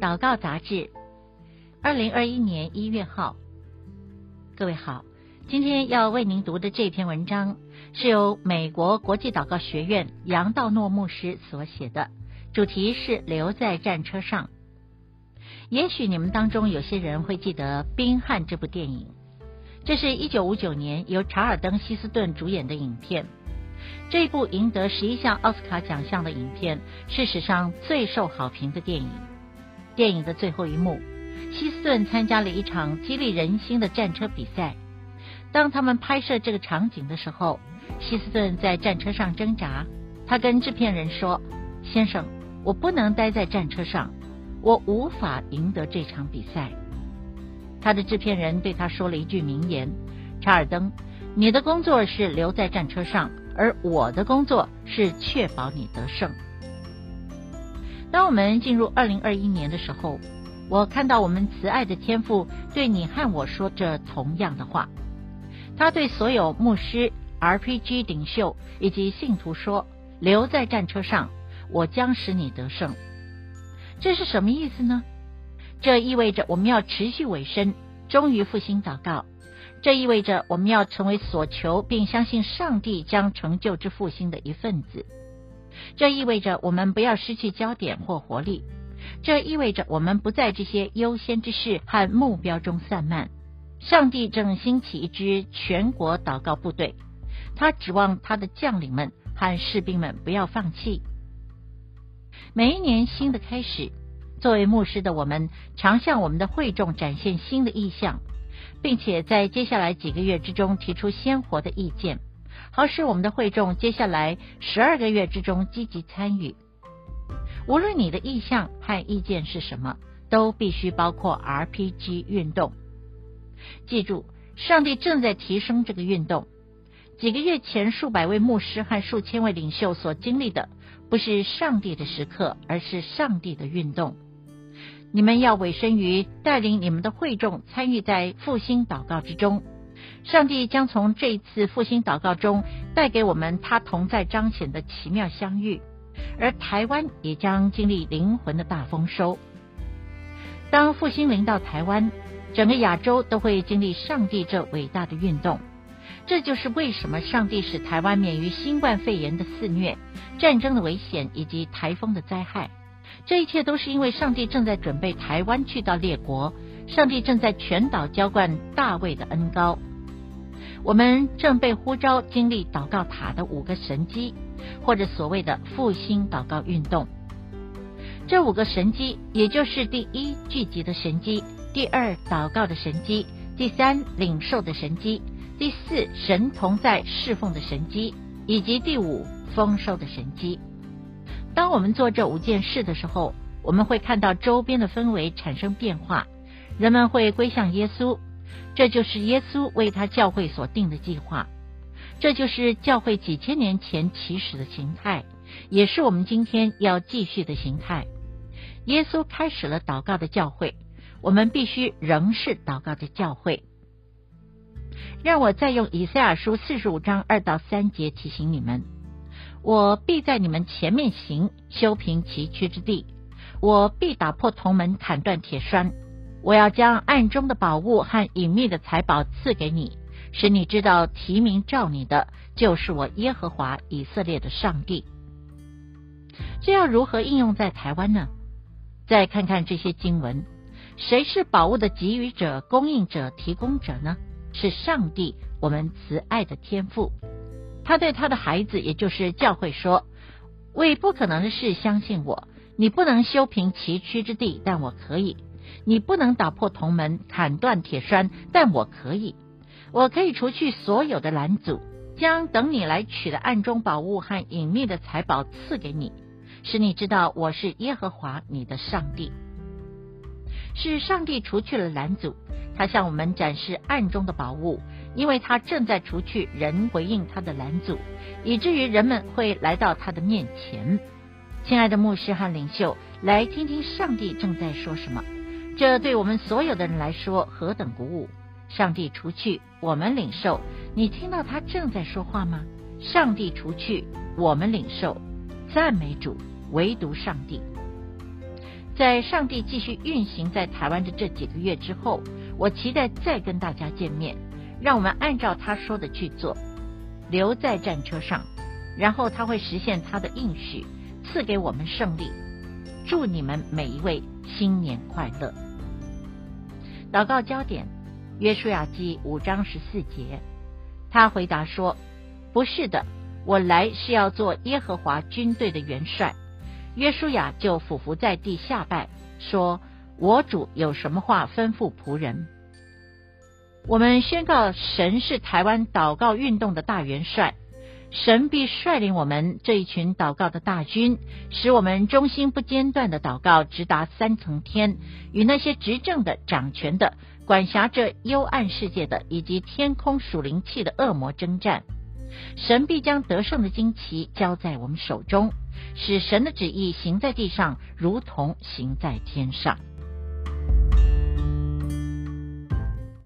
祷告杂志，二零二一年一月号。各位好，今天要为您读的这篇文章是由美国国际祷告学院杨道诺牧师所写的，主题是留在战车上。也许你们当中有些人会记得《宾汉》这部电影，这是一九五九年由查尔登·希斯顿主演的影片。这部赢得十一项奥斯卡奖项的影片，是史上最受好评的电影。电影的最后一幕，希斯顿参加了一场激励人心的战车比赛。当他们拍摄这个场景的时候，希斯顿在战车上挣扎。他跟制片人说：“先生，我不能待在战车上。”我无法赢得这场比赛。他的制片人对他说了一句名言：“查尔登，你的工作是留在战车上，而我的工作是确保你得胜。”当我们进入二零二一年的时候，我看到我们慈爱的天父对你和我说着同样的话。他对所有牧师、RPG 领袖以及信徒说：“留在战车上，我将使你得胜。”这是什么意思呢？这意味着我们要持续委身，忠于复兴祷告。这意味着我们要成为所求并相信上帝将成就之复兴的一份子。这意味着我们不要失去焦点或活力。这意味着我们不在这些优先之事和目标中散漫。上帝正兴起一支全国祷告部队，他指望他的将领们和士兵们不要放弃。每一年新的开始，作为牧师的我们，常向我们的会众展现新的意向，并且在接下来几个月之中提出鲜活的意见，好使我们的会众接下来十二个月之中积极参与。无论你的意向和意见是什么，都必须包括 RPG 运动。记住，上帝正在提升这个运动。几个月前，数百位牧师和数千位领袖所经历的。不是上帝的时刻，而是上帝的运动。你们要委身于带领你们的会众参与在复兴祷告之中。上帝将从这一次复兴祷告中带给我们他同在彰显的奇妙相遇，而台湾也将经历灵魂的大丰收。当复兴临到台湾，整个亚洲都会经历上帝这伟大的运动。这就是为什么上帝使台湾免于新冠肺炎的肆虐、战争的危险以及台风的灾害。这一切都是因为上帝正在准备台湾去到列国，上帝正在全岛浇灌大卫的恩膏。我们正被呼召经历祷告塔的五个神机，或者所谓的复兴祷告运动。这五个神机，也就是第一聚集的神机，第二祷告的神机，第三领受的神机。第四，神同在侍奉的神机，以及第五，丰收的神机。当我们做这五件事的时候，我们会看到周边的氛围产生变化，人们会归向耶稣，这就是耶稣为他教会所定的计划，这就是教会几千年前起始的形态，也是我们今天要继续的形态。耶稣开始了祷告的教会，我们必须仍是祷告的教会。让我再用以赛亚书四十五章二到三节提醒你们：我必在你们前面行，修平崎岖之地；我必打破铜门，砍断铁栓；我要将暗中的宝物和隐秘的财宝赐给你，使你知道提名召你的就是我耶和华以色列的上帝。这要如何应用在台湾呢？再看看这些经文，谁是宝物的给予者、供应者、提供者呢？是上帝，我们慈爱的天父，他对他的孩子，也就是教会说：“为不可能的事相信我，你不能修平崎岖之地，但我可以；你不能打破铜门，砍断铁栓，但我可以。我可以除去所有的拦阻，将等你来取的暗中宝物和隐秘的财宝赐给你，使你知道我是耶和华你的上帝。是上帝除去了拦阻。”他向我们展示暗中的宝物，因为他正在除去人回应他的拦阻，以至于人们会来到他的面前。亲爱的牧师和领袖，来听听上帝正在说什么。这对我们所有的人来说何等鼓舞！上帝除去，我们领受。你听到他正在说话吗？上帝除去，我们领受。赞美主，唯独上帝。在上帝继续运行在台湾的这几个月之后，我期待再跟大家见面。让我们按照他说的去做，留在战车上，然后他会实现他的应许，赐给我们胜利。祝你们每一位新年快乐！祷告焦点：约书亚记五章十四节。他回答说：“不是的，我来是要做耶和华军队的元帅。”约书亚就俯伏在地下拜，说：“我主有什么话吩咐仆人？”我们宣告，神是台湾祷告运动的大元帅，神必率领我们这一群祷告的大军，使我们忠心不间断的祷告直达三层天，与那些执政的、掌权的、管辖着幽暗世界的以及天空属灵气的恶魔征战。神必将得胜的旌旗交在我们手中，使神的旨意行在地上，如同行在天上。